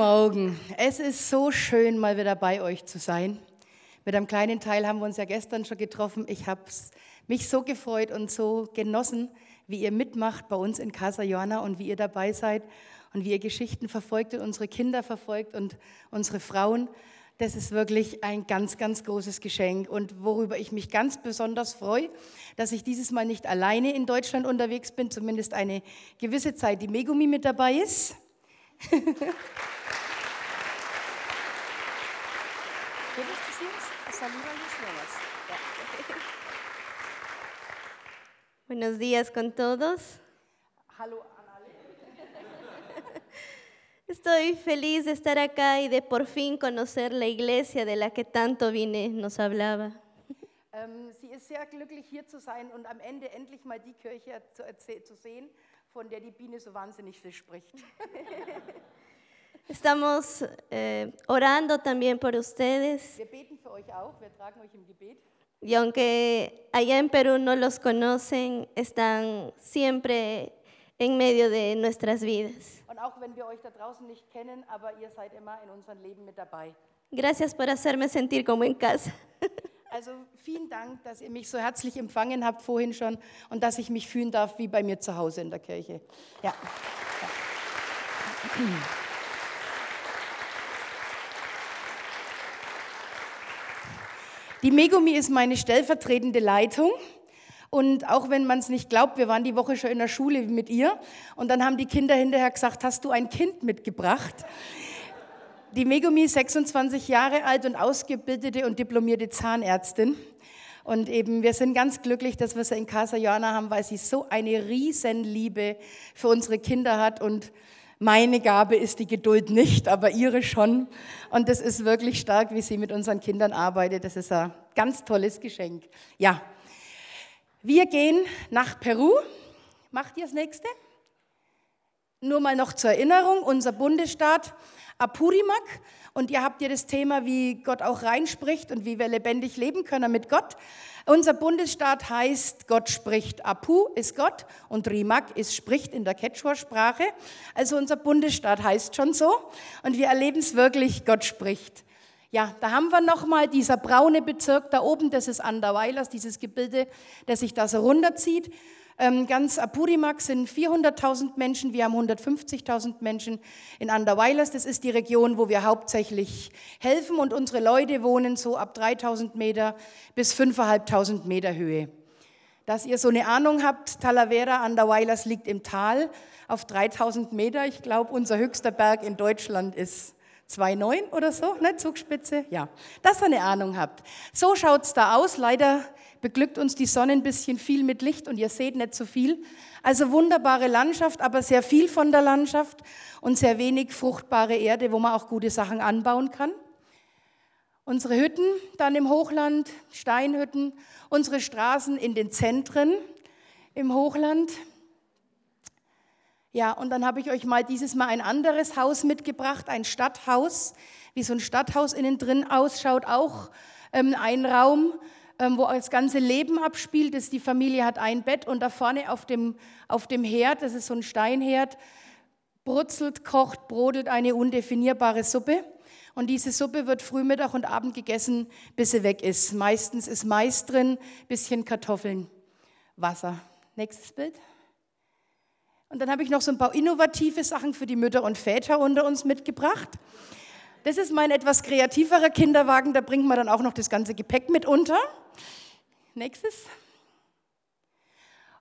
Morgen. Es ist so schön, mal wieder bei euch zu sein. Mit einem kleinen Teil haben wir uns ja gestern schon getroffen. Ich habe mich so gefreut und so genossen, wie ihr mitmacht bei uns in Casa Johanna und wie ihr dabei seid und wie ihr Geschichten verfolgt und unsere Kinder verfolgt und unsere Frauen. Das ist wirklich ein ganz, ganz großes Geschenk und worüber ich mich ganz besonders freue, dass ich dieses Mal nicht alleine in Deutschland unterwegs bin, zumindest eine gewisse Zeit die Megumi mit dabei ist. Buenos días con todos. Estoy feliz de estar acá y de por fin conocer la iglesia de la que tanto Vine nos hablaba. Ähm, sie ist sehr glücklich, hier zu sein und am Ende endlich mal die Kirche zu sehen, von der die Biene so wahnsinnig viel spricht. Estamos eh, orando también por ustedes Wir beten für euch auch, wir tragen euch im Gebet. y aunque allá en Perú no los conocen, están siempre en medio de nuestras vidas. Und auch wenn wir euch da draußen nicht kennen, aber ihr seid immer in unserem Leben mit dabei. Gracias por hacerme sentir como en casa. Also vielen Dank, dass ihr mich so herzlich empfangen habt vorhin schon und dass ich mich fühlen darf wie bei mir zu Hause in der Kirche. Ja. Die Megumi ist meine stellvertretende Leitung. Und auch wenn man es nicht glaubt, wir waren die Woche schon in der Schule mit ihr. Und dann haben die Kinder hinterher gesagt, hast du ein Kind mitgebracht? Die Megumi ist 26 Jahre alt und ausgebildete und diplomierte Zahnärztin. Und eben, wir sind ganz glücklich, dass wir sie in Casa Johanna haben, weil sie so eine Riesenliebe für unsere Kinder hat. Und meine Gabe ist die Geduld nicht, aber ihre schon. Und das ist wirklich stark, wie sie mit unseren Kindern arbeitet. Das ist ein ganz tolles Geschenk. Ja, wir gehen nach Peru. Macht ihr das nächste? Nur mal noch zur Erinnerung, unser Bundesstaat Apurimac. Und ihr habt ja das Thema, wie Gott auch reinspricht und wie wir lebendig leben können mit Gott. Unser Bundesstaat heißt, Gott spricht. Apu ist Gott und Rimac ist spricht in der Quechua-Sprache. Also unser Bundesstaat heißt schon so. Und wir erleben es wirklich, Gott spricht. Ja, da haben wir nochmal dieser braune Bezirk da oben, das ist Anderweilers, dieses Gebilde, das sich da so runterzieht. Ähm, ganz Apurimac sind 400.000 Menschen, wir haben 150.000 Menschen in Anderweilers. Das ist die Region, wo wir hauptsächlich helfen und unsere Leute wohnen so ab 3.000 Meter bis 5.500 Meter Höhe. Dass ihr so eine Ahnung habt, Talavera Anderweilers liegt im Tal auf 3000 Meter. Ich glaube, unser höchster Berg in Deutschland ist 2,9 oder so, ne, Zugspitze? Ja, dass ihr eine Ahnung habt. So schaut es da aus. Leider beglückt uns die Sonne ein bisschen viel mit Licht und ihr seht nicht so viel. Also wunderbare Landschaft, aber sehr viel von der Landschaft und sehr wenig fruchtbare Erde, wo man auch gute Sachen anbauen kann. Unsere Hütten dann im Hochland, Steinhütten, unsere Straßen in den Zentren im Hochland. Ja, und dann habe ich euch mal dieses Mal ein anderes Haus mitgebracht, ein Stadthaus, wie so ein Stadthaus innen drin ausschaut, auch ähm, ein Raum, wo das ganze Leben abspielt. Das, die Familie hat ein Bett und da vorne auf dem, auf dem Herd, das ist so ein Steinherd, brutzelt, kocht, brodelt eine undefinierbare Suppe. Und diese Suppe wird früh, Mittag und Abend gegessen, bis sie weg ist. Meistens ist Mais drin, bisschen Kartoffeln, Wasser. Nächstes Bild. Und dann habe ich noch so ein paar innovative Sachen für die Mütter und Väter unter uns mitgebracht. Das ist mein etwas kreativerer Kinderwagen, da bringt man dann auch noch das ganze Gepäck mit unter. Nächstes.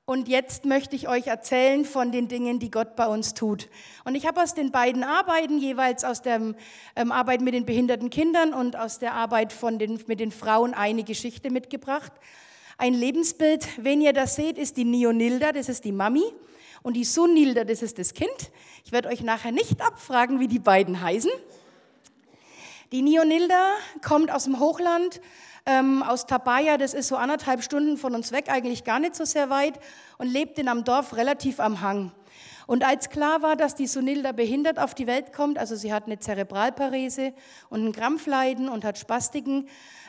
Und jetzt möchte ich euch erzählen von den Dingen, die Gott bei uns tut. Und ich habe aus den beiden Arbeiten, jeweils aus der ähm, Arbeit mit den behinderten Kindern und aus der Arbeit von den, mit den Frauen, eine Geschichte mitgebracht. Ein Lebensbild, wenn ihr das seht, ist die Nionilda, das ist die Mami. Und die Sunilda, das ist das Kind. Ich werde euch nachher nicht abfragen, wie die beiden heißen. Die Nionilda kommt aus dem Hochland, ähm, aus Tabaya, das ist so anderthalb Stunden von uns weg, eigentlich gar nicht so sehr weit, und lebt in einem Dorf relativ am Hang. Und als klar war, dass die Sunilda behindert auf die Welt kommt, also sie hat eine Zerebralparese und ein Krampfleiden und hat Spastiken,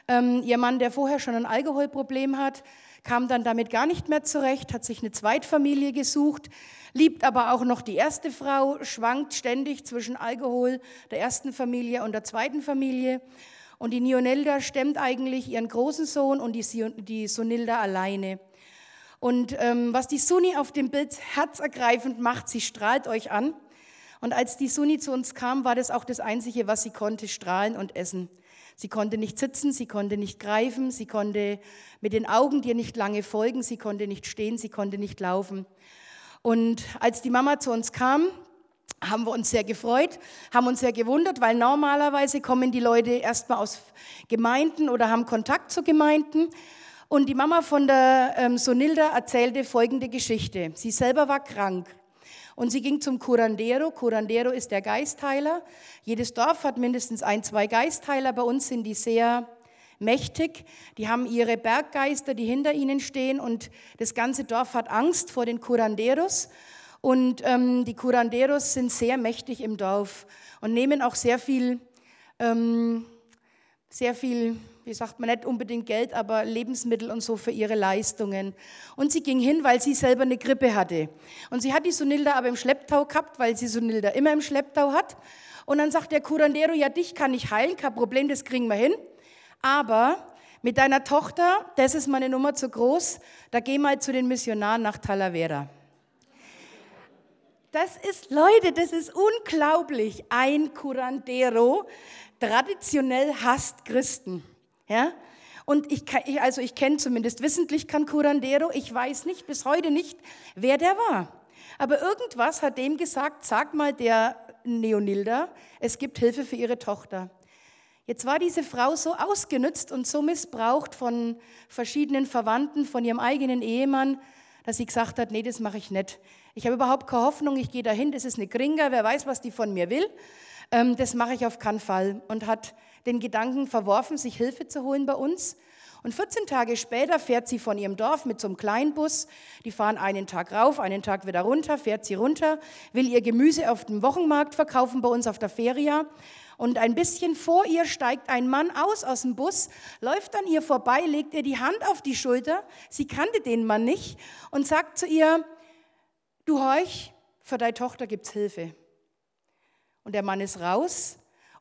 ähm, ihr Mann, der vorher schon ein Alkoholproblem hat, kam dann damit gar nicht mehr zurecht, hat sich eine Zweitfamilie gesucht, liebt aber auch noch die erste Frau, schwankt ständig zwischen Alkohol, der ersten Familie und der zweiten Familie. Und die Nionelda stemmt eigentlich ihren großen Sohn und die, Sunilda alleine. Und ähm, was die Suni auf dem Bild herzergreifend macht, sie strahlt euch an. Und als die Suni zu uns kam, war das auch das Einzige, was sie konnte, strahlen und essen. Sie konnte nicht sitzen, sie konnte nicht greifen, sie konnte mit den Augen dir nicht lange folgen, sie konnte nicht stehen, sie konnte nicht laufen. Und als die Mama zu uns kam, haben wir uns sehr gefreut, haben uns sehr gewundert, weil normalerweise kommen die Leute erstmal aus Gemeinden oder haben Kontakt zu Gemeinden. Und die Mama von der ähm, Sonilda erzählte folgende Geschichte. Sie selber war krank und sie ging zum Curandero. Curandero ist der Geistheiler. Jedes Dorf hat mindestens ein, zwei Geistheiler. Bei uns sind die sehr mächtig. Die haben ihre Berggeister, die hinter ihnen stehen und das ganze Dorf hat Angst vor den Curanderos. Und ähm, die Curanderos sind sehr mächtig im Dorf und nehmen auch sehr viel, ähm, sehr viel wie sagt man, nicht unbedingt Geld, aber Lebensmittel und so für ihre Leistungen. Und sie ging hin, weil sie selber eine Grippe hatte. Und sie hat die Sunilda aber im Schlepptau gehabt, weil sie Sunilda immer im Schlepptau hat. Und dann sagt der Curandero, ja, dich kann ich heilen, kein Problem, das kriegen wir hin. Aber mit deiner Tochter, das ist meine Nummer zu groß, da geh mal zu den Missionaren nach Talavera. Das ist, Leute, das ist unglaublich. Ein Curandero traditionell hasst Christen. Ja? Und ich, also ich kenne zumindest wissentlich kein Curandero. Ich weiß nicht, bis heute nicht, wer der war. Aber irgendwas hat dem gesagt, sag mal der Neonilda, es gibt Hilfe für ihre Tochter. Jetzt war diese Frau so ausgenützt und so missbraucht von verschiedenen Verwandten, von ihrem eigenen Ehemann, dass sie gesagt hat, nee, das mache ich nicht. Ich habe überhaupt keine Hoffnung, ich gehe dahin, das ist eine Gringa, wer weiß, was die von mir will. Ähm, das mache ich auf keinen Fall. Und hat den Gedanken verworfen, sich Hilfe zu holen bei uns. Und 14 Tage später fährt sie von ihrem Dorf mit so einem Kleinbus. Die fahren einen Tag rauf, einen Tag wieder runter, fährt sie runter, will ihr Gemüse auf dem Wochenmarkt verkaufen bei uns auf der Feria. Und ein bisschen vor ihr steigt ein Mann aus aus dem Bus, läuft an ihr vorbei, legt ihr die Hand auf die Schulter. Sie kannte den Mann nicht und sagt zu ihr, du horch, für deine Tochter gibt's Hilfe. Und der Mann ist raus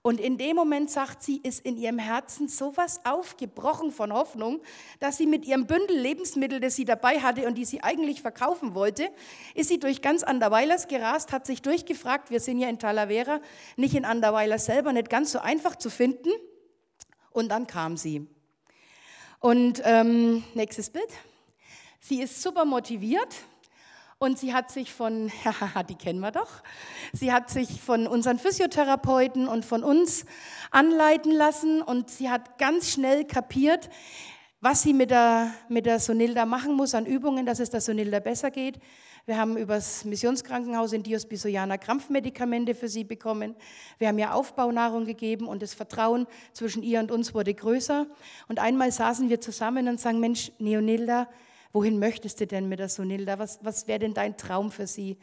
und in dem Moment, sagt sie, ist in ihrem Herzen sowas aufgebrochen von Hoffnung, dass sie mit ihrem Bündel Lebensmittel, das sie dabei hatte und die sie eigentlich verkaufen wollte, ist sie durch ganz Anderweilers gerast, hat sich durchgefragt, wir sind ja in Talavera, nicht in Anderweiler selber, nicht ganz so einfach zu finden. Und dann kam sie. Und ähm, nächstes Bild. Sie ist super motiviert und sie hat sich von, die kennen wir doch, sie hat sich von unseren Physiotherapeuten und von uns anleiten lassen und sie hat ganz schnell kapiert, was sie mit der, mit der Sonilda machen muss an Übungen, dass es der Sonilda besser geht. Wir haben übers Missionskrankenhaus in Dios Bisoyana Krampfmedikamente für sie bekommen. Wir haben ihr Aufbaunahrung gegeben und das Vertrauen zwischen ihr und uns wurde größer. Und einmal saßen wir zusammen und sagen, Mensch, Neonilda, wohin möchtest du denn mit der Sunilda? Was, was wäre denn dein Traum für sie?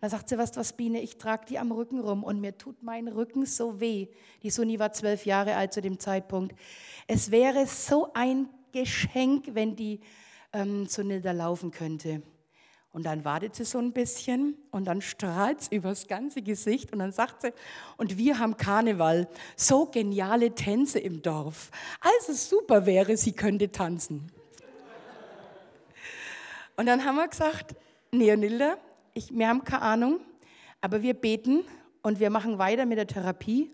Da sagt sie, was, was Biene, ich trage die am Rücken rum und mir tut mein Rücken so weh. Die Suni war zwölf Jahre alt zu dem Zeitpunkt. Es wäre so ein Geschenk, wenn die ähm, Sunilda laufen könnte. Und dann wartet sie so ein bisschen und dann strahlt sie übers ganze Gesicht und dann sagt sie, und wir haben Karneval, so geniale Tänze im Dorf. Also super wäre, sie könnte tanzen. Und dann haben wir gesagt, Neonilda, ich, wir haben keine Ahnung, aber wir beten und wir machen weiter mit der Therapie.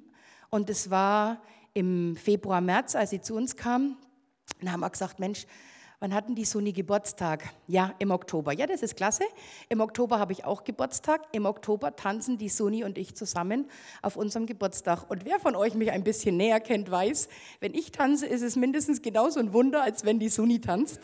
Und es war im Februar, März, als sie zu uns kam. Dann haben wir gesagt, Mensch, wann hatten die Suni Geburtstag? Ja, im Oktober. Ja, das ist klasse. Im Oktober habe ich auch Geburtstag. Im Oktober tanzen die Suni und ich zusammen auf unserem Geburtstag. Und wer von euch mich ein bisschen näher kennt, weiß, wenn ich tanze, ist es mindestens genauso ein Wunder, als wenn die Suni tanzt.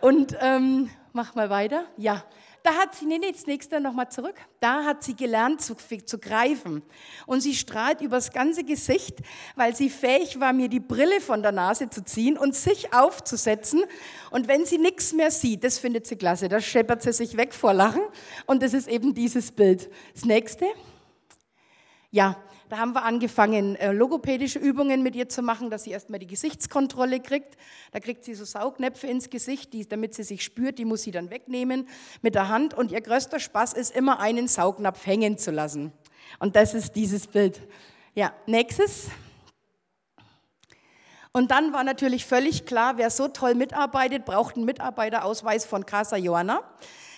Und ähm, mach mal weiter. Ja, da hat sie, nee, nee, das nächste nochmal zurück. Da hat sie gelernt zu, zu greifen. Und sie strahlt übers ganze Gesicht, weil sie fähig war, mir die Brille von der Nase zu ziehen und sich aufzusetzen. Und wenn sie nichts mehr sieht, das findet sie klasse, da scheppert sie sich weg vor Lachen. Und das ist eben dieses Bild. Das nächste. Ja, da haben wir angefangen, äh, logopädische Übungen mit ihr zu machen, dass sie erstmal die Gesichtskontrolle kriegt. Da kriegt sie so Saugnäpfe ins Gesicht, die, damit sie sich spürt, die muss sie dann wegnehmen mit der Hand. Und ihr größter Spaß ist immer, einen Saugnapf hängen zu lassen. Und das ist dieses Bild. Ja, nächstes. Und dann war natürlich völlig klar, wer so toll mitarbeitet, braucht einen Mitarbeiterausweis von Casa Joanna.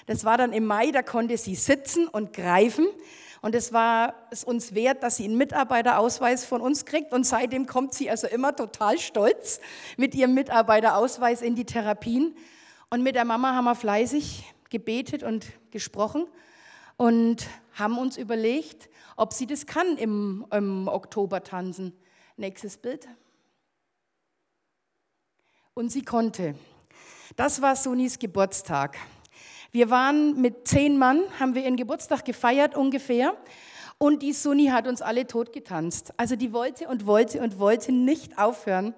Das war dann im Mai, da konnte sie sitzen und greifen. Und es war es uns wert, dass sie einen Mitarbeiterausweis von uns kriegt. Und seitdem kommt sie also immer total stolz mit ihrem Mitarbeiterausweis in die Therapien. Und mit der Mama haben wir fleißig gebetet und gesprochen und haben uns überlegt, ob sie das kann im, im Oktober tanzen. Nächstes Bild. Und sie konnte. Das war Sonis Geburtstag. Wir waren mit zehn Mann, haben wir ihren Geburtstag gefeiert ungefähr. Und die Sunni hat uns alle tot getanzt. Also die wollte und wollte und wollte nicht aufhören.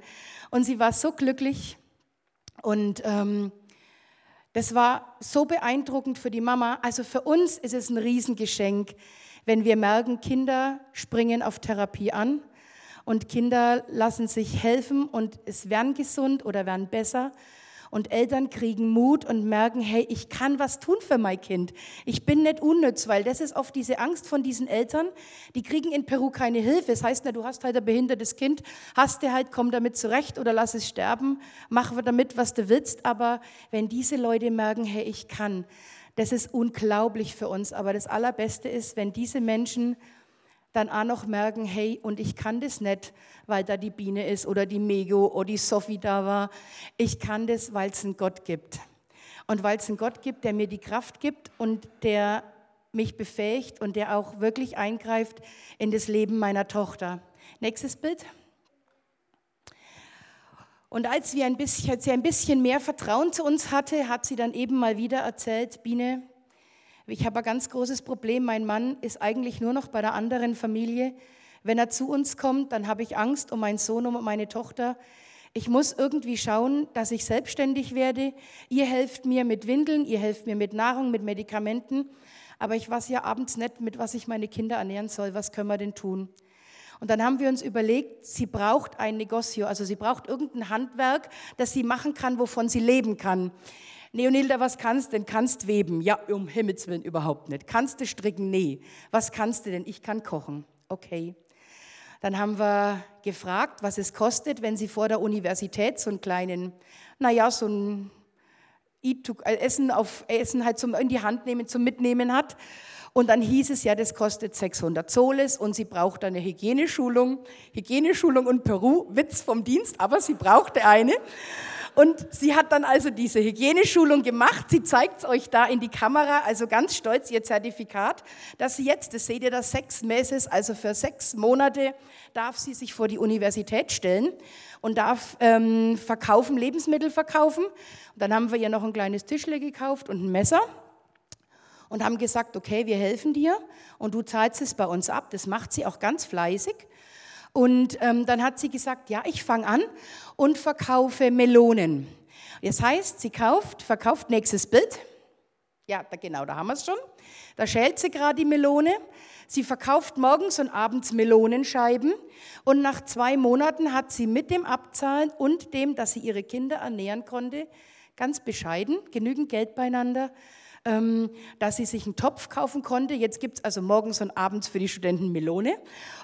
Und sie war so glücklich. Und ähm, das war so beeindruckend für die Mama. Also für uns ist es ein Riesengeschenk, wenn wir merken, Kinder springen auf Therapie an und Kinder lassen sich helfen und es werden gesund oder werden besser und Eltern kriegen Mut und merken, hey, ich kann was tun für mein Kind. Ich bin nicht unnütz, weil das ist oft diese Angst von diesen Eltern. Die kriegen in Peru keine Hilfe. Das heißt, na, du hast halt ein behindertes Kind, hast du halt, komm damit zurecht oder lass es sterben, mach damit, was du willst. Aber wenn diese Leute merken, hey, ich kann, das ist unglaublich für uns. Aber das Allerbeste ist, wenn diese Menschen dann auch noch merken, hey, und ich kann das nicht, weil da die Biene ist oder die Mego oder die Sophie da war. Ich kann das, weil es einen Gott gibt. Und weil es einen Gott gibt, der mir die Kraft gibt und der mich befähigt und der auch wirklich eingreift in das Leben meiner Tochter. Nächstes Bild. Und als, wir ein bisschen, als sie ein bisschen mehr Vertrauen zu uns hatte, hat sie dann eben mal wieder erzählt, Biene, ich habe ein ganz großes Problem. Mein Mann ist eigentlich nur noch bei der anderen Familie. Wenn er zu uns kommt, dann habe ich Angst um meinen Sohn um meine Tochter. Ich muss irgendwie schauen, dass ich selbstständig werde. Ihr helft mir mit Windeln, ihr helft mir mit Nahrung, mit Medikamenten. Aber ich weiß ja abends nicht, mit was ich meine Kinder ernähren soll. Was können wir denn tun? Und dann haben wir uns überlegt, sie braucht ein Negozio, also sie braucht irgendein Handwerk, das sie machen kann, wovon sie leben kann. Neonilda, was kannst denn? Kannst weben? Ja, um Himmels Willen überhaupt nicht. Kannst du stricken? Nee. Was kannst du denn? Ich kann kochen. Okay. Dann haben wir gefragt, was es kostet, wenn sie vor der Universität so einen kleinen, naja, so ein äh, Essen, auf, Essen halt zum, in die Hand nehmen, zum Mitnehmen hat. Und dann hieß es ja, das kostet 600 Soles und sie braucht eine Hygieneschulung. Hygieneschulung und Peru, Witz vom Dienst, aber sie brauchte eine. Und sie hat dann also diese Hygieneschulung gemacht. Sie zeigt es euch da in die Kamera, also ganz stolz ihr Zertifikat, dass sie jetzt, das seht ihr da, sechs Meses, also für sechs Monate darf sie sich vor die Universität stellen und darf ähm, verkaufen, Lebensmittel verkaufen. Und dann haben wir ihr noch ein kleines Tischle gekauft und ein Messer und haben gesagt, okay, wir helfen dir und du zahlst es bei uns ab. Das macht sie auch ganz fleißig. Und ähm, dann hat sie gesagt, ja, ich fange an und verkaufe Melonen. Das heißt, sie kauft, verkauft nächstes Bild. Ja, da, genau, da haben wir es schon. Da schält sie gerade die Melone. Sie verkauft morgens und abends Melonenscheiben. Und nach zwei Monaten hat sie mit dem Abzahlen und dem, dass sie ihre Kinder ernähren konnte, ganz bescheiden, genügend Geld beieinander, dass sie sich einen Topf kaufen konnte. Jetzt gibt es also morgens und abends für die Studenten Melone.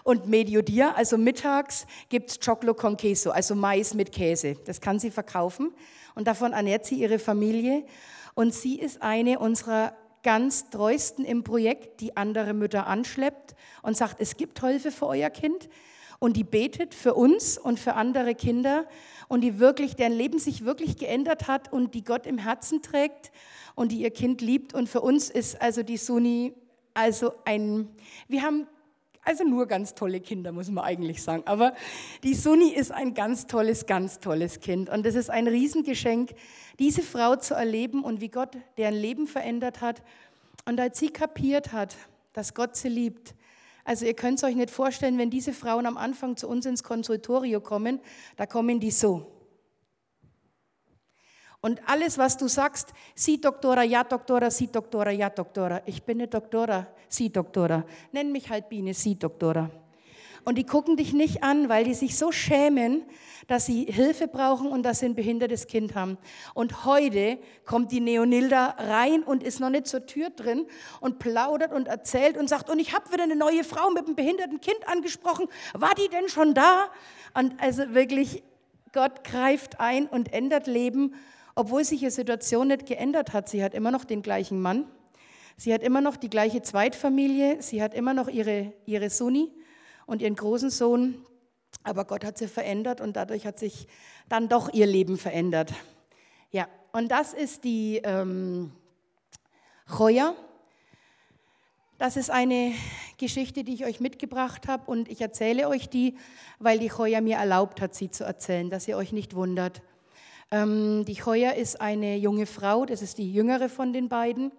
Und Mediodia, also mittags, gibt es Choclo con Queso, also Mais mit Käse. Das kann sie verkaufen. Und davon ernährt sie ihre Familie. Und sie ist eine unserer ganz treuesten im Projekt, die andere Mütter anschleppt und sagt, es gibt Hilfe für euer Kind. Und die betet für uns und für andere Kinder und die wirklich, deren Leben sich wirklich geändert hat und die Gott im Herzen trägt und die ihr Kind liebt. Und für uns ist also die Suni also ein, wir haben Also nur ganz tolle Kinder, muss man eigentlich sagen. Aber die Sunni ist ein ganz tolles, ganz tolles Kind. Und es ist ein Riesengeschenk, diese Frau zu erleben und wie Gott deren Leben verändert hat. Und als sie kapiert hat, dass Gott sie liebt, also ihr könnt es euch nicht vorstellen, wenn diese Frauen am Anfang zu uns ins Konsultorio kommen, da kommen die so. Und alles, was du sagst, sie Doktora, ja Doktora, sie Doktora, ja Doktora. Ich bin eine Doktora, sie Doktora. Nenn mich halt Biene, sie Doktora. Und die gucken dich nicht an, weil die sich so schämen, dass sie Hilfe brauchen und dass sie ein behindertes Kind haben. Und heute kommt die Neonilda rein und ist noch nicht zur Tür drin und plaudert und erzählt und sagt, und ich habe wieder eine neue Frau mit einem behinderten Kind angesprochen. War die denn schon da? Und also wirklich, Gott greift ein und ändert Leben obwohl sich ihre Situation nicht geändert hat. Sie hat immer noch den gleichen Mann, sie hat immer noch die gleiche Zweitfamilie, sie hat immer noch ihre, ihre Sunni und ihren großen Sohn, aber Gott hat sie verändert und dadurch hat sich dann doch ihr Leben verändert. Ja, und das ist die ähm, Choya. Das ist eine Geschichte, die ich euch mitgebracht habe und ich erzähle euch die, weil die Choya mir erlaubt hat, sie zu erzählen, dass ihr euch nicht wundert. Ähm, die Heuer ist eine junge Frau, das ist die jüngere von den beiden.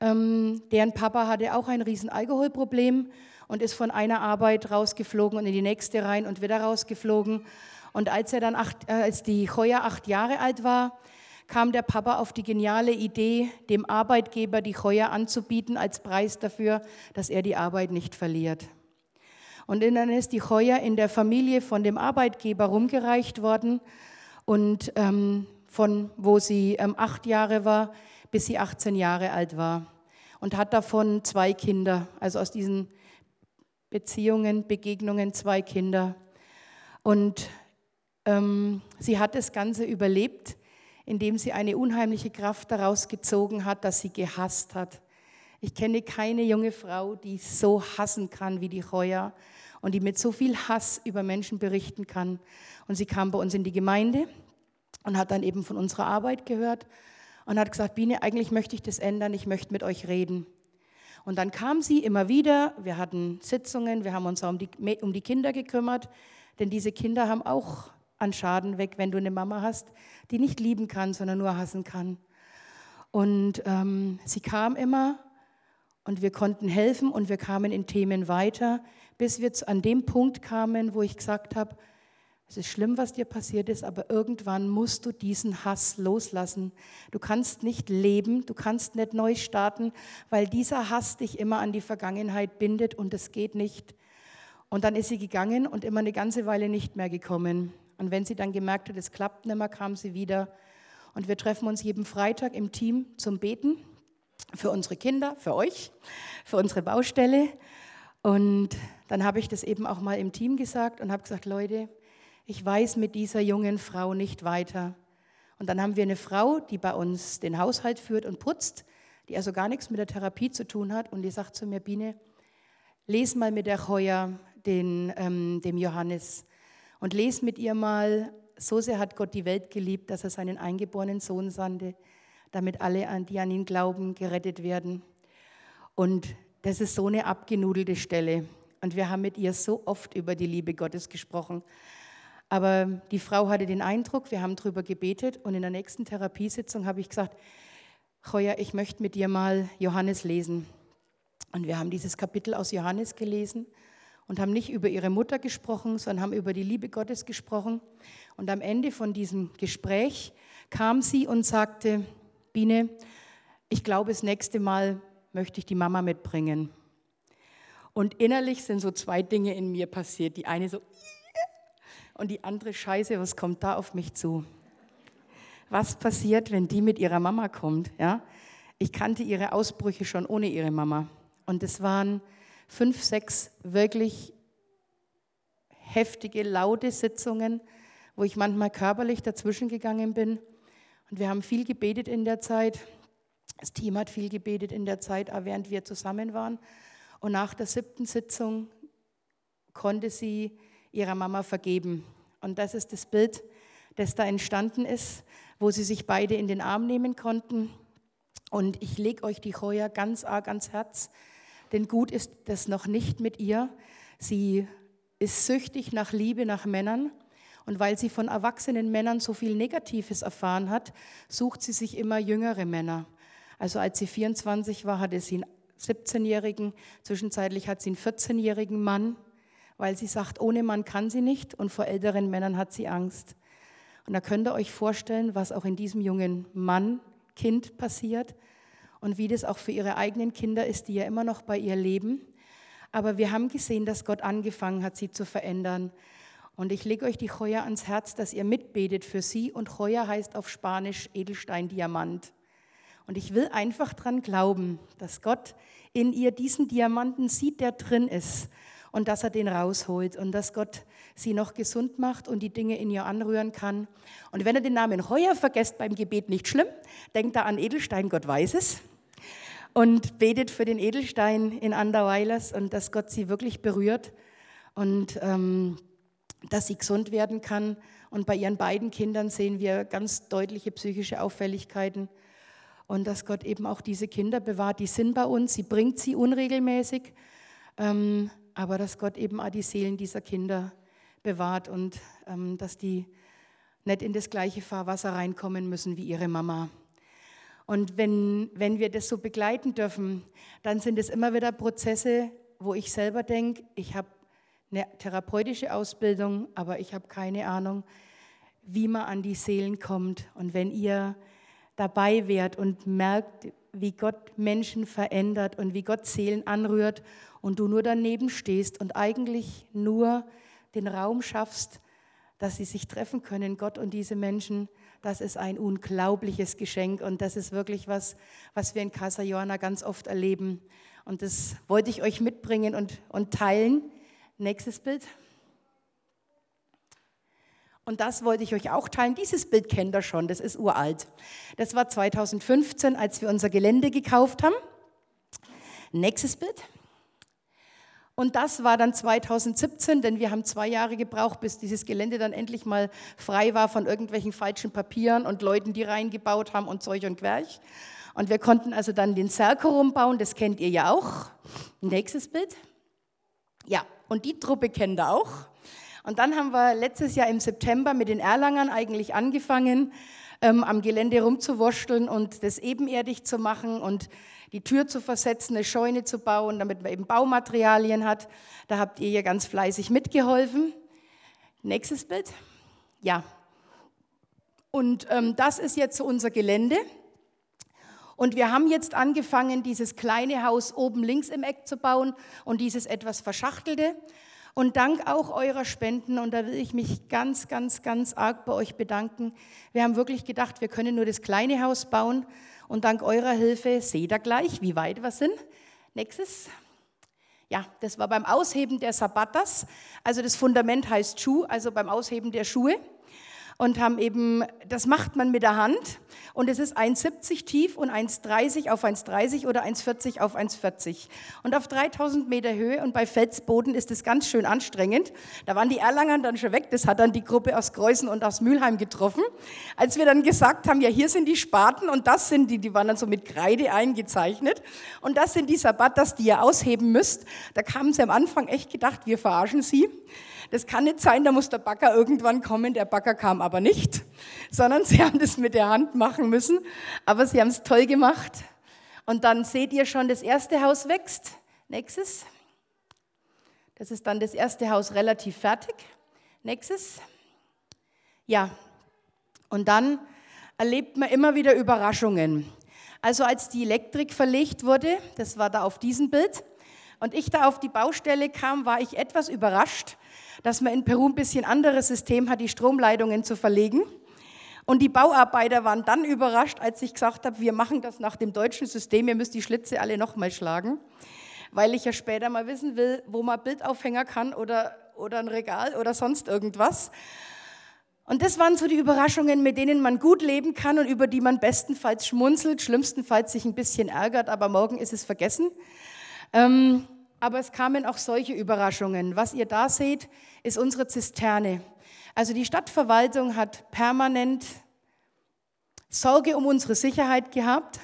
Ähm, deren Papa hatte auch ein riesen Alkoholproblem und ist von einer Arbeit rausgeflogen und in die nächste rein und wieder rausgeflogen. Und als er dann acht, äh, als die Heuer acht Jahre alt war, kam der Papa auf die geniale Idee, dem Arbeitgeber die Heuer anzubieten als Preis dafür, dass er die Arbeit nicht verliert. Und dann ist die Heuer in der Familie von dem Arbeitgeber rumgereicht worden und ähm, von wo sie ähm, acht Jahre war, bis sie 18 Jahre alt war. Und hat davon zwei Kinder, also aus diesen Beziehungen, Begegnungen zwei Kinder. Und ähm, sie hat das Ganze überlebt, indem sie eine unheimliche Kraft daraus gezogen hat, dass sie gehasst hat. Ich kenne keine junge Frau, die so hassen kann wie die Heuer und die mit so viel Hass über Menschen berichten kann. Und sie kam bei uns in die Gemeinde und hat dann eben von unserer Arbeit gehört und hat gesagt, Biene, eigentlich möchte ich das ändern, ich möchte mit euch reden. Und dann kam sie immer wieder, wir hatten Sitzungen, wir haben uns um die, um die Kinder gekümmert, denn diese Kinder haben auch an Schaden weg, wenn du eine Mama hast, die nicht lieben kann, sondern nur hassen kann. Und ähm, sie kam immer und wir konnten helfen und wir kamen in Themen weiter, bis wir an dem Punkt kamen, wo ich gesagt habe, es ist schlimm, was dir passiert ist, aber irgendwann musst du diesen Hass loslassen. Du kannst nicht leben, du kannst nicht neu starten, weil dieser Hass dich immer an die Vergangenheit bindet und es geht nicht. Und dann ist sie gegangen und immer eine ganze Weile nicht mehr gekommen. Und wenn sie dann gemerkt hat, es klappt nicht mehr, kam sie wieder. Und wir treffen uns jeden Freitag im Team zum Beten für unsere Kinder, für euch, für unsere Baustelle. Und dann habe ich das eben auch mal im Team gesagt und habe gesagt, Leute, ich weiß mit dieser jungen Frau nicht weiter. Und dann haben wir eine Frau, die bei uns den Haushalt führt und putzt, die also gar nichts mit der Therapie zu tun hat. Und die sagt zu mir, Biene, les mal mit der Heuer den, ähm, dem Johannes und les mit ihr mal, so sehr hat Gott die Welt geliebt, dass er seinen eingeborenen Sohn sandte, damit alle, die an ihn glauben, gerettet werden. Und das ist so eine abgenudelte Stelle. Und wir haben mit ihr so oft über die Liebe Gottes gesprochen. Aber die Frau hatte den Eindruck, wir haben darüber gebetet und in der nächsten Therapiesitzung habe ich gesagt, Heuer, ich möchte mit dir mal Johannes lesen. Und wir haben dieses Kapitel aus Johannes gelesen und haben nicht über ihre Mutter gesprochen, sondern haben über die Liebe Gottes gesprochen. Und am Ende von diesem Gespräch kam sie und sagte, Biene, ich glaube, das nächste Mal möchte ich die Mama mitbringen. Und innerlich sind so zwei Dinge in mir passiert. Die eine so, und die andere Scheiße, was kommt da auf mich zu? Was passiert, wenn die mit ihrer Mama kommt? Ja? Ich kannte ihre Ausbrüche schon ohne ihre Mama. Und es waren fünf, sechs wirklich heftige, laute Sitzungen, wo ich manchmal körperlich dazwischen gegangen bin. Und wir haben viel gebetet in der Zeit. Das Team hat viel gebetet in der Zeit, während wir zusammen waren. Und nach der siebten Sitzung konnte sie ihrer Mama vergeben. Und das ist das Bild, das da entstanden ist, wo sie sich beide in den Arm nehmen konnten. Und ich lege euch die Heuer ganz arg ans Herz, denn gut ist das noch nicht mit ihr. Sie ist süchtig nach Liebe, nach Männern. Und weil sie von erwachsenen Männern so viel Negatives erfahren hat, sucht sie sich immer jüngere Männer. Also als sie 24 war, hatte sie einen 17-jährigen, zwischenzeitlich hat sie einen 14-jährigen Mann, weil sie sagt, ohne Mann kann sie nicht und vor älteren Männern hat sie Angst. Und da könnt ihr euch vorstellen, was auch in diesem jungen Mann, Kind passiert und wie das auch für ihre eigenen Kinder ist, die ja immer noch bei ihr leben. Aber wir haben gesehen, dass Gott angefangen hat, sie zu verändern. Und ich lege euch die Heuer ans Herz, dass ihr mitbetet für sie. Und Heuer heißt auf Spanisch Edelstein, Diamant. Und ich will einfach dran glauben, dass Gott in ihr diesen Diamanten sieht, der drin ist und dass er den rausholt und dass Gott sie noch gesund macht und die Dinge in ihr anrühren kann. Und wenn ihr den Namen Heuer vergesst beim Gebet, nicht schlimm, denkt da an Edelstein, Gott weiß es. Und betet für den Edelstein in Anderweilers und dass Gott sie wirklich berührt und ähm, dass sie gesund werden kann. Und bei ihren beiden Kindern sehen wir ganz deutliche psychische Auffälligkeiten. Und dass Gott eben auch diese Kinder bewahrt, die sind bei uns, sie bringt sie unregelmäßig, ähm, aber dass Gott eben auch die Seelen dieser Kinder bewahrt und ähm, dass die nicht in das gleiche Fahrwasser reinkommen müssen wie ihre Mama. Und wenn, wenn wir das so begleiten dürfen, dann sind es immer wieder Prozesse, wo ich selber denke, ich habe eine therapeutische Ausbildung, aber ich habe keine Ahnung, wie man an die Seelen kommt. Und wenn ihr dabei wärt und merkt, wie Gott Menschen verändert und wie Gott Seelen anrührt und du nur daneben stehst und eigentlich nur den Raum schaffst, dass sie sich treffen können, Gott und diese Menschen, das ist ein unglaubliches Geschenk und das ist wirklich was, was wir in Casa Johanna ganz oft erleben. Und das wollte ich euch mitbringen und, und teilen. Nächstes Bild. Und das wollte ich euch auch teilen. Dieses Bild kennt ihr schon, das ist uralt. Das war 2015, als wir unser Gelände gekauft haben. Nächstes Bild. Und das war dann 2017, denn wir haben zwei Jahre gebraucht, bis dieses Gelände dann endlich mal frei war von irgendwelchen falschen Papieren und Leuten, die reingebaut haben und Zeug und Querch. Und wir konnten also dann den Serko rumbauen, das kennt ihr ja auch. Nächstes Bild. Ja, und die Truppe kennt ihr auch. Und dann haben wir letztes Jahr im September mit den Erlangern eigentlich angefangen, ähm, am Gelände rumzuwurschteln und das ebenerdig zu machen und die Tür zu versetzen, eine Scheune zu bauen, damit man eben Baumaterialien hat. Da habt ihr ja ganz fleißig mitgeholfen. Nächstes Bild. Ja. Und ähm, das ist jetzt so unser Gelände. Und wir haben jetzt angefangen, dieses kleine Haus oben links im Eck zu bauen und dieses etwas verschachtelte. Und dank auch eurer Spenden, und da will ich mich ganz, ganz, ganz arg bei euch bedanken. Wir haben wirklich gedacht, wir können nur das kleine Haus bauen. Und dank eurer Hilfe seht ihr gleich, wie weit wir sind. Nächstes. Ja, das war beim Ausheben der Sabbatas. Also das Fundament heißt Schuh, also beim Ausheben der Schuhe und haben eben, das macht man mit der Hand und es ist 1,70 tief und 1,30 auf 1,30 oder 1,40 auf 1,40 und auf 3000 Meter Höhe und bei Felsboden ist es ganz schön anstrengend. Da waren die Erlangern dann schon weg, das hat dann die Gruppe aus Kreuzen und aus Mülheim getroffen. Als wir dann gesagt haben, ja hier sind die Spaten und das sind die, die waren dann so mit Kreide eingezeichnet und das sind die Sabbatas, die ihr ausheben müsst, da kamen sie am Anfang echt gedacht, wir verarschen sie. Das kann nicht sein, da muss der Bagger irgendwann kommen. Der Bagger kam aber nicht, sondern sie haben das mit der Hand machen müssen. Aber sie haben es toll gemacht. Und dann seht ihr schon, das erste Haus wächst. Nächstes. Das ist dann das erste Haus relativ fertig. Nächstes. Ja. Und dann erlebt man immer wieder Überraschungen. Also als die Elektrik verlegt wurde, das war da auf diesem Bild, und ich da auf die Baustelle kam, war ich etwas überrascht, dass man in Peru ein bisschen anderes System hat, die Stromleitungen zu verlegen. Und die Bauarbeiter waren dann überrascht, als ich gesagt habe, wir machen das nach dem deutschen System, ihr müsst die Schlitze alle nochmal schlagen, weil ich ja später mal wissen will, wo man Bildaufhänger kann oder, oder ein Regal oder sonst irgendwas. Und das waren so die Überraschungen, mit denen man gut leben kann und über die man bestenfalls schmunzelt, schlimmstenfalls sich ein bisschen ärgert, aber morgen ist es vergessen. Ähm, aber es kamen auch solche Überraschungen. Was ihr da seht, ist unsere Zisterne. Also die Stadtverwaltung hat permanent Sorge um unsere Sicherheit gehabt.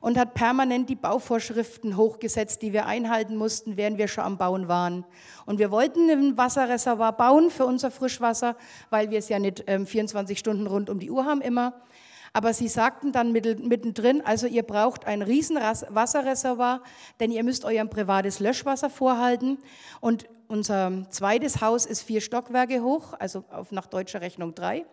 und hat permanent die Bauvorschriften hochgesetzt, die wir einhalten mussten, während wir schon am Bauen waren. Und wir wollten ein Wasserreservoir bauen für unser Frischwasser, weil wir es ja nicht ähm, 24 Stunden rund um die Uhr haben immer. Aber sie sagten dann mittendrin, also ihr braucht ein riesen Wasserreservoir, denn ihr müsst euer privates Löschwasser vorhalten. Und unser zweites Haus ist vier Stockwerke hoch, also auf, nach deutscher Rechnung drei.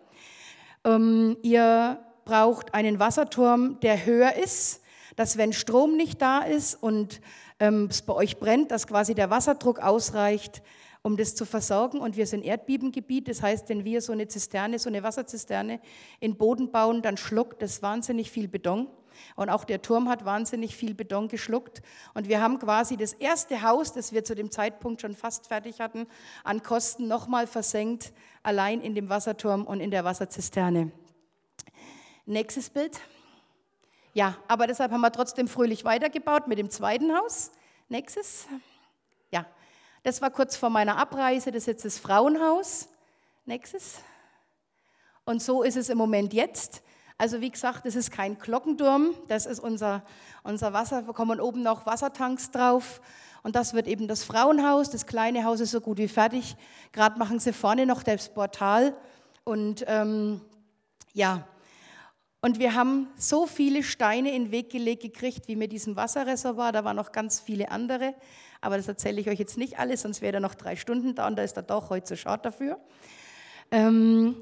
Ähm, ihr braucht einen Wasserturm, der höher ist, dass wenn Strom nicht da ist und ähm, es bei euch brennt, dass quasi der Wasserdruck ausreicht, um das zu versorgen. Und wir sind Erdbebengebiet, das heißt, wenn wir so eine Zisterne, so eine Wasserzisterne in Boden bauen, dann schluckt das wahnsinnig viel Beton. Und auch der Turm hat wahnsinnig viel Beton geschluckt. Und wir haben quasi das erste Haus, das wir zu dem Zeitpunkt schon fast fertig hatten, an Kosten nochmal versenkt, allein in dem Wasserturm und in der Wasserzisterne. Nächstes Bild. Ja, aber deshalb haben wir trotzdem fröhlich weitergebaut mit dem zweiten Haus. Nächstes. Das war kurz vor meiner Abreise. Das ist jetzt das Frauenhaus. Nächstes. Und so ist es im Moment jetzt. Also wie gesagt, das ist kein Glockenturm, das ist unser, unser Wasser. Wir kommen oben noch Wassertanks drauf. Und das wird eben das Frauenhaus. Das kleine Haus ist so gut wie fertig. Gerade machen sie vorne noch das Portal. Und ähm, ja, und wir haben so viele Steine in den Weg gelegt gekriegt, wie mit diesem Wasserreservoir. Da waren noch ganz viele andere. Aber das erzähle ich euch jetzt nicht alles, sonst wäre da noch drei Stunden da und da ist der doch heute zu schade dafür. Ähm,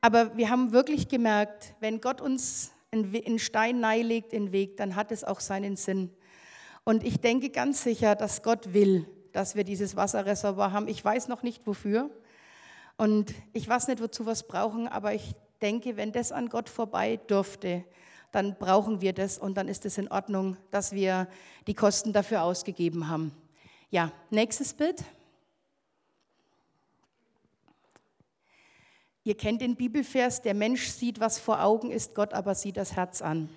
aber wir haben wirklich gemerkt, wenn Gott uns einen Stein nahelegt den Weg, dann hat es auch seinen Sinn. Und ich denke ganz sicher, dass Gott will, dass wir dieses Wasserreservoir haben. Ich weiß noch nicht wofür. Und ich weiß nicht, wozu wir es brauchen, aber ich denke, wenn das an Gott vorbei dürfte, dann brauchen wir das und dann ist es in Ordnung, dass wir die Kosten dafür ausgegeben haben. Ja, nächstes Bild. Ihr kennt den Bibelvers, der Mensch sieht, was vor Augen ist, Gott aber sieht das Herz an.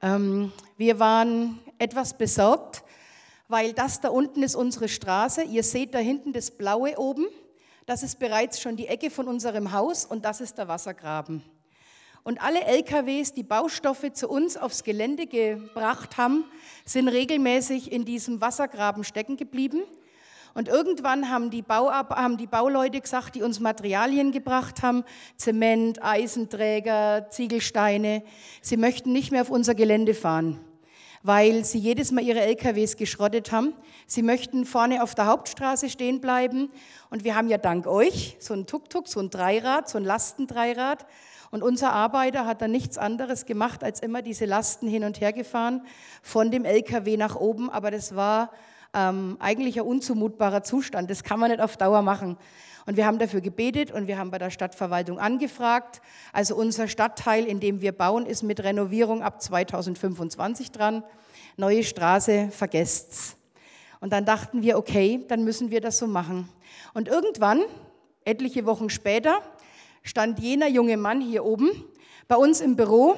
Ähm, wir waren etwas besorgt, weil das da unten ist unsere Straße. Ihr seht da hinten das Blaue oben. Das ist bereits schon die Ecke von unserem Haus und das ist der Wassergraben. Und alle LKWs, die Baustoffe zu uns aufs Gelände gebracht haben, sind regelmäßig in diesem Wassergraben stecken geblieben. Und irgendwann haben die, Bauab haben die Bauleute gesagt, die uns Materialien gebracht haben, Zement, Eisenträger, Ziegelsteine, sie möchten nicht mehr auf unser Gelände fahren weil sie jedes Mal ihre LKWs geschrottet haben. Sie möchten vorne auf der Hauptstraße stehen bleiben. Und wir haben ja dank euch so ein Tuk-Tuk, so ein Dreirad, so ein Lastendreirad. Und unser Arbeiter hat dann nichts anderes gemacht, als immer diese Lasten hin und her gefahren, von dem LKW nach oben. Aber das war ähm, eigentlich ein unzumutbarer Zustand. Das kann man nicht auf Dauer machen. Und wir haben dafür gebetet und wir haben bei der Stadtverwaltung angefragt. Also unser Stadtteil, in dem wir bauen, ist mit Renovierung ab 2025 dran. Neue Straße, vergesst's. Und dann dachten wir, okay, dann müssen wir das so machen. Und irgendwann, etliche Wochen später, stand jener junge Mann hier oben bei uns im Büro,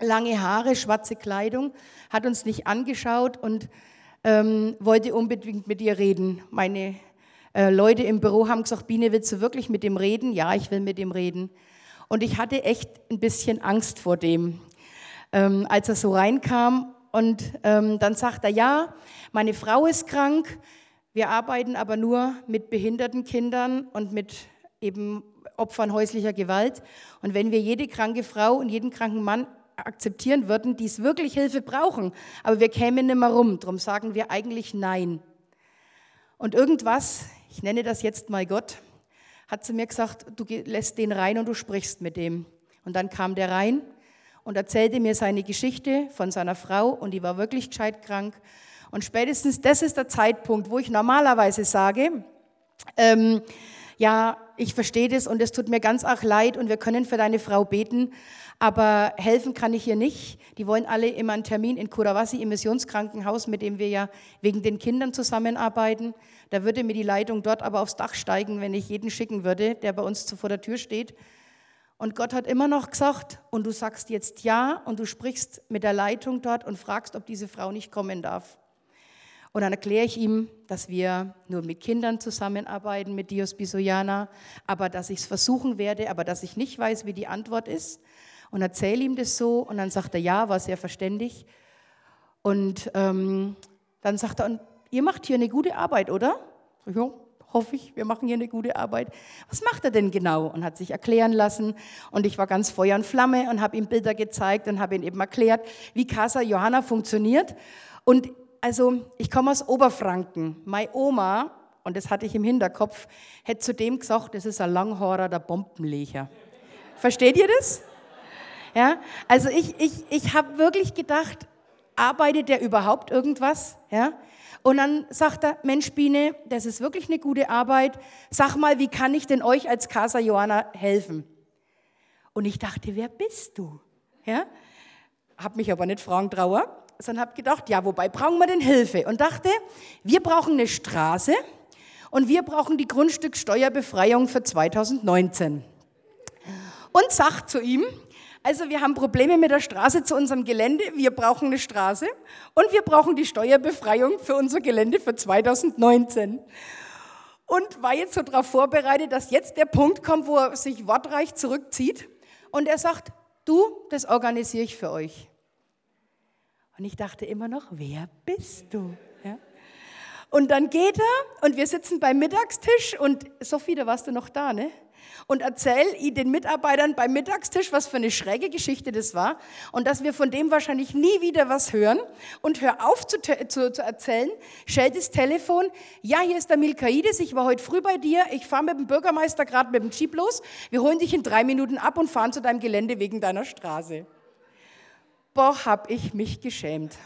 lange Haare, schwarze Kleidung, hat uns nicht angeschaut und ähm, wollte unbedingt mit ihr reden. Meine äh, Leute im Büro haben gesagt, Biene, willst du wirklich mit dem reden? Ja, ich will mit dem reden. Und ich hatte echt ein bisschen Angst vor dem, ähm, als er so reinkam. Und ähm, dann sagt er, ja, meine Frau ist krank, wir arbeiten aber nur mit behinderten Kindern und mit eben Opfern häuslicher Gewalt. Und wenn wir jede kranke Frau und jeden kranken Mann akzeptieren würden, die es wirklich Hilfe brauchen, aber wir kämen nicht mehr rum, darum sagen wir eigentlich Nein. Und irgendwas ich nenne das jetzt mal Gott, hat zu mir gesagt, du lässt den rein und du sprichst mit dem. Und dann kam der rein und erzählte mir seine Geschichte von seiner Frau und die war wirklich gescheit krank. Und spätestens das ist der Zeitpunkt, wo ich normalerweise sage, ähm, ja, ich verstehe das und es tut mir ganz arg leid und wir können für deine Frau beten, aber helfen kann ich hier nicht. Die wollen alle immer einen Termin in Kurawasi im Missionskrankenhaus, mit dem wir ja wegen den Kindern zusammenarbeiten. Da würde mir die Leitung dort aber aufs Dach steigen, wenn ich jeden schicken würde, der bei uns vor der Tür steht. Und Gott hat immer noch gesagt, und du sagst jetzt ja und du sprichst mit der Leitung dort und fragst, ob diese Frau nicht kommen darf. Und dann erkläre ich ihm, dass wir nur mit Kindern zusammenarbeiten, mit Dios Bisoyana, aber dass ich es versuchen werde, aber dass ich nicht weiß, wie die Antwort ist. und erzähle ihm das so. Und dann sagt er, ja, war sehr verständig. Und ähm, dann sagt er, ihr macht hier eine gute Arbeit, oder? Ich, Ja, hoffe ich, wir machen hier eine gute Arbeit. Was macht er denn genau? Und hat sich erklären lassen. Und ich war ganz Feuer und Flamme und habe ihm Bilder gezeigt und habe ihm eben erklärt, wie Casa Johanna funktioniert. Und also, ich komme aus Oberfranken. Meine Oma, und das hatte ich im Hinterkopf, hätte zu dem gesagt, das ist ein Langhaurer, der Bombenlecher. Versteht ihr das? Ja, also ich, ich, ich habe wirklich gedacht, arbeitet der überhaupt irgendwas? Ja? Und dann sagt er, Mensch Biene, das ist wirklich eine gute Arbeit. Sag mal, wie kann ich denn euch als Casa Johanna helfen? Und ich dachte, wer bist du? Ja? Hab mich aber nicht fragen trauer, sondern habe gedacht, ja, wobei brauchen wir denn Hilfe? Und dachte, wir brauchen eine Straße und wir brauchen die Grundstücksteuerbefreiung für 2019 und sagt zu ihm, also wir haben Probleme mit der Straße zu unserem Gelände, wir brauchen eine Straße und wir brauchen die Steuerbefreiung für unser Gelände für 2019. Und war jetzt so darauf vorbereitet, dass jetzt der Punkt kommt, wo er sich wortreich zurückzieht und er sagt, du, das organisiere ich für euch. Und ich dachte immer noch, wer bist du? Ja? Und dann geht er und wir sitzen beim Mittagstisch und Sophie, da warst du noch da, ne? Und erzähl den Mitarbeitern beim Mittagstisch, was für eine schräge Geschichte das war und dass wir von dem wahrscheinlich nie wieder was hören. Und hör auf zu, zu, zu erzählen, stell das Telefon, ja, hier ist der Milkaides, ich war heute früh bei dir, ich fahre mit dem Bürgermeister gerade mit dem Jeep los, wir holen dich in drei Minuten ab und fahren zu deinem Gelände wegen deiner Straße. Boah, hab ich mich geschämt.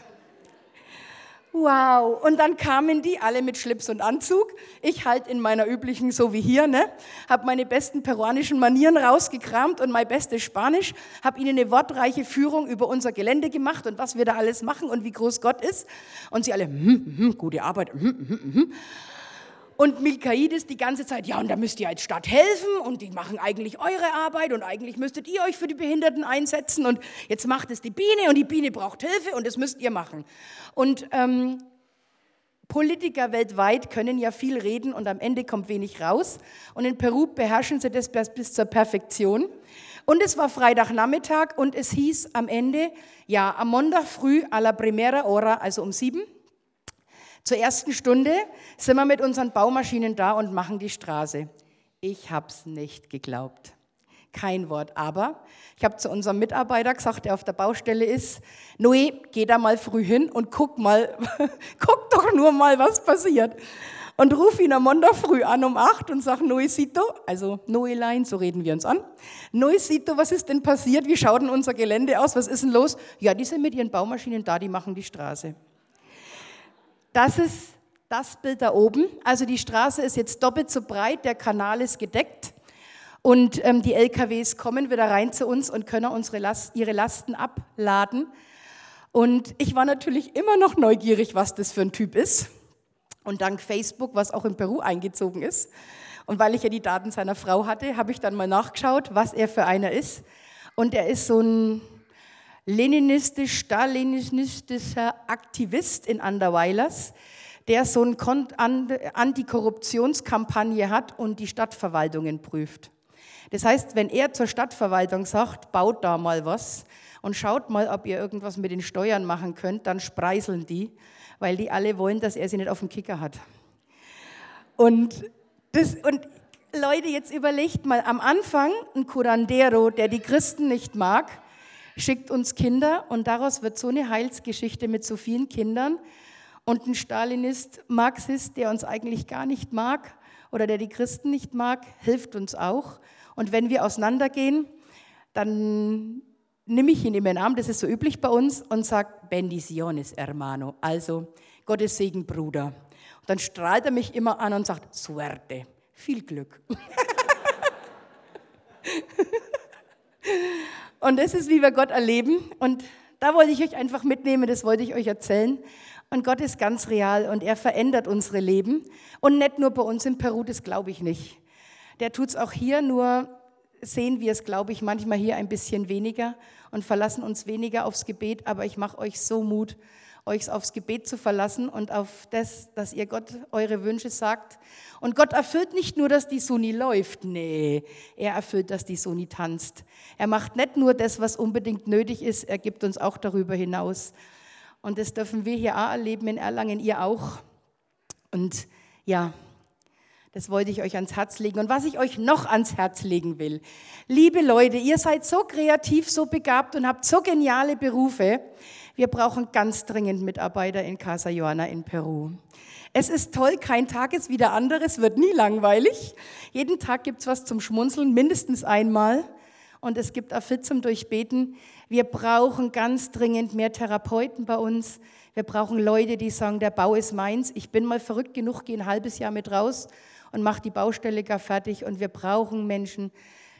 Wow. Und dann kamen die alle mit Schlips und Anzug. Ich halt in meiner üblichen, so wie hier, ne, habe meine besten peruanischen Manieren rausgekramt und mein bestes Spanisch, habe ihnen eine wortreiche Führung über unser Gelände gemacht und was wir da alles machen und wie groß Gott ist. Und sie alle, hm, hm, hm gute Arbeit, hm, hm, hm. Und Milkaides die ganze Zeit, ja, und da müsst ihr als Stadt helfen und die machen eigentlich eure Arbeit und eigentlich müsstet ihr euch für die Behinderten einsetzen und jetzt macht es die Biene und die Biene braucht Hilfe und das müsst ihr machen. Und ähm, Politiker weltweit können ja viel reden und am Ende kommt wenig raus. Und in Peru beherrschen sie das bis zur Perfektion. Und es war Freitagnachmittag und es hieß am Ende, ja, am Montag früh a la primera hora, also um sieben, zur ersten Stunde sind wir mit unseren Baumaschinen da und machen die Straße. Ich habe es nicht geglaubt. Kein Wort. Aber ich habe zu unserem Mitarbeiter gesagt, der auf der Baustelle ist, Noé, geh da mal früh hin und guck mal, guck doch nur mal, was passiert. Und ruf ihn am Montag früh an um acht und sag, Noesito, also Noelein, so reden wir uns an. Noesito, was ist denn passiert? Wie schaut denn unser Gelände aus? Was ist denn los? Ja, die sind mit ihren Baumaschinen da, die machen die Straße. Das ist das Bild da oben. Also die Straße ist jetzt doppelt so breit, der Kanal ist gedeckt und ähm, die LKWs kommen wieder rein zu uns und können unsere Last, ihre Lasten abladen. Und ich war natürlich immer noch neugierig, was das für ein Typ ist. Und dank Facebook, was auch in Peru eingezogen ist, und weil ich ja die Daten seiner Frau hatte, habe ich dann mal nachgeschaut, was er für einer ist. Und er ist so ein leninistisch-stalinistischer Aktivist in Anderweilers, der so eine Antikorruptionskampagne hat und die Stadtverwaltungen prüft. Das heißt, wenn er zur Stadtverwaltung sagt, baut da mal was und schaut mal, ob ihr irgendwas mit den Steuern machen könnt, dann spreiseln die, weil die alle wollen, dass er sie nicht auf dem Kicker hat. Und, das, und Leute, jetzt überlegt mal, am Anfang ein Curandero, der die Christen nicht mag, schickt uns Kinder und daraus wird so eine Heilsgeschichte mit so vielen Kindern. Und ein Stalinist, Marxist, der uns eigentlich gar nicht mag oder der die Christen nicht mag, hilft uns auch. Und wenn wir auseinandergehen, dann nehme ich ihn in den Arm, das ist so üblich bei uns, und sage, bendiciones, hermano, also Gottes Segen, Bruder. Und dann strahlt er mich immer an und sagt, suerte, viel Glück. Und das ist, wie wir Gott erleben. Und da wollte ich euch einfach mitnehmen, das wollte ich euch erzählen. Und Gott ist ganz real und er verändert unsere Leben. Und nicht nur bei uns in Peru, das glaube ich nicht. Der tut es auch hier, nur sehen wir es, glaube ich, manchmal hier ein bisschen weniger und verlassen uns weniger aufs Gebet. Aber ich mache euch so Mut euch aufs Gebet zu verlassen und auf das, dass ihr Gott eure Wünsche sagt. Und Gott erfüllt nicht nur, dass die Suni läuft, nee, er erfüllt, dass die Suni tanzt. Er macht nicht nur das, was unbedingt nötig ist, er gibt uns auch darüber hinaus. Und das dürfen wir hier auch erleben in Erlangen, ihr auch. Und ja, das wollte ich euch ans Herz legen. Und was ich euch noch ans Herz legen will, liebe Leute, ihr seid so kreativ, so begabt und habt so geniale Berufe. Wir brauchen ganz dringend Mitarbeiter in Casa Joana in Peru. Es ist toll, kein Tag ist wie der andere, es wird nie langweilig. Jeden Tag gibt es was zum Schmunzeln, mindestens einmal. Und es gibt auch Fit zum Durchbeten. Wir brauchen ganz dringend mehr Therapeuten bei uns. Wir brauchen Leute, die sagen, der Bau ist meins. Ich bin mal verrückt genug, gehe ein halbes Jahr mit raus und macht die Baustelle gar fertig. Und wir brauchen Menschen,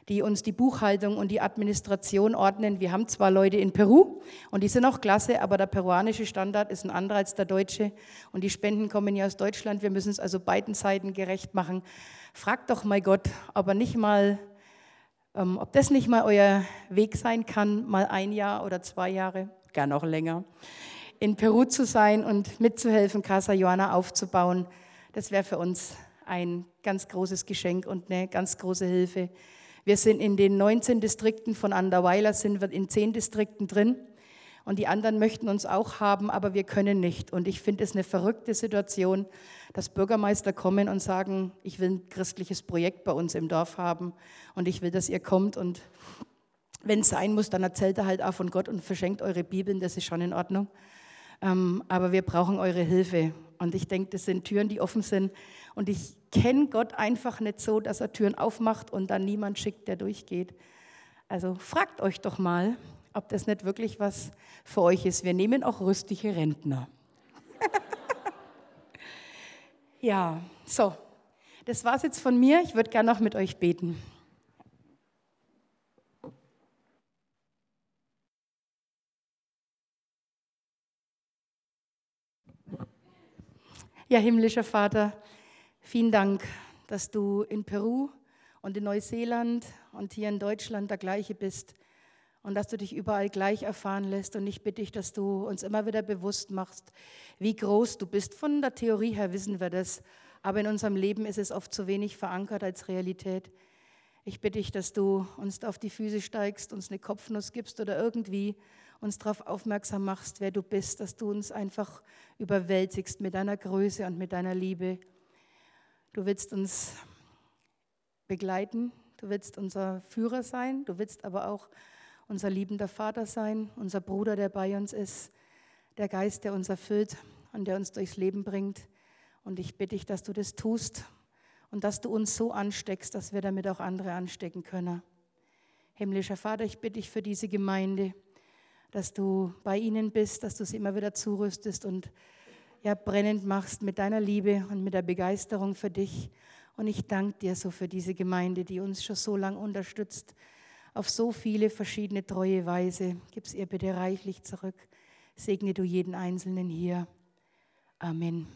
die uns die Buchhaltung und die Administration ordnen. Wir haben zwar Leute in Peru und die sind auch klasse, aber der peruanische Standard ist ein anderer als der deutsche und die Spenden kommen ja aus Deutschland. Wir müssen es also beiden Seiten gerecht machen. Fragt doch mal Gott, ob er nicht mal, ähm, ob das nicht mal euer Weg sein kann, mal ein Jahr oder zwei Jahre, gar noch länger, in Peru zu sein und mitzuhelfen, Casa Joana aufzubauen. Das wäre für uns ein ganz großes Geschenk und eine ganz große Hilfe. Wir sind in den 19 Distrikten von Anderweiler, sind wir in 10 Distrikten drin. Und die anderen möchten uns auch haben, aber wir können nicht. Und ich finde es eine verrückte Situation, dass Bürgermeister kommen und sagen, ich will ein christliches Projekt bei uns im Dorf haben und ich will, dass ihr kommt. Und wenn es sein muss, dann erzählt er halt auch von Gott und verschenkt eure Bibeln, das ist schon in Ordnung. Ähm, aber wir brauchen eure Hilfe. Und ich denke, das sind Türen, die offen sind. Und ich kenne Gott einfach nicht so, dass er Türen aufmacht und dann niemand schickt, der durchgeht. Also fragt euch doch mal, ob das nicht wirklich was für euch ist. Wir nehmen auch rüstige Rentner. ja, so. Das war's jetzt von mir. Ich würde gerne noch mit euch beten. Ja, himmlischer Vater, vielen Dank, dass du in Peru und in Neuseeland und hier in Deutschland der gleiche bist und dass du dich überall gleich erfahren lässt. Und ich bitte dich, dass du uns immer wieder bewusst machst, wie groß du bist. Von der Theorie her wissen wir das, aber in unserem Leben ist es oft zu wenig verankert als Realität. Ich bitte dich, dass du uns auf die Füße steigst, uns eine Kopfnuss gibst oder irgendwie uns darauf aufmerksam machst, wer du bist, dass du uns einfach überwältigst mit deiner Größe und mit deiner Liebe. Du willst uns begleiten, du willst unser Führer sein, du willst aber auch unser liebender Vater sein, unser Bruder, der bei uns ist, der Geist, der uns erfüllt und der uns durchs Leben bringt. Und ich bitte dich, dass du das tust und dass du uns so ansteckst, dass wir damit auch andere anstecken können. Himmlischer Vater, ich bitte dich für diese Gemeinde dass du bei ihnen bist, dass du sie immer wieder zurüstest und ja, brennend machst mit deiner Liebe und mit der Begeisterung für dich. Und ich danke dir so für diese Gemeinde, die uns schon so lange unterstützt, auf so viele verschiedene treue Weise. Gib es ihr bitte reichlich zurück. Segne du jeden Einzelnen hier. Amen.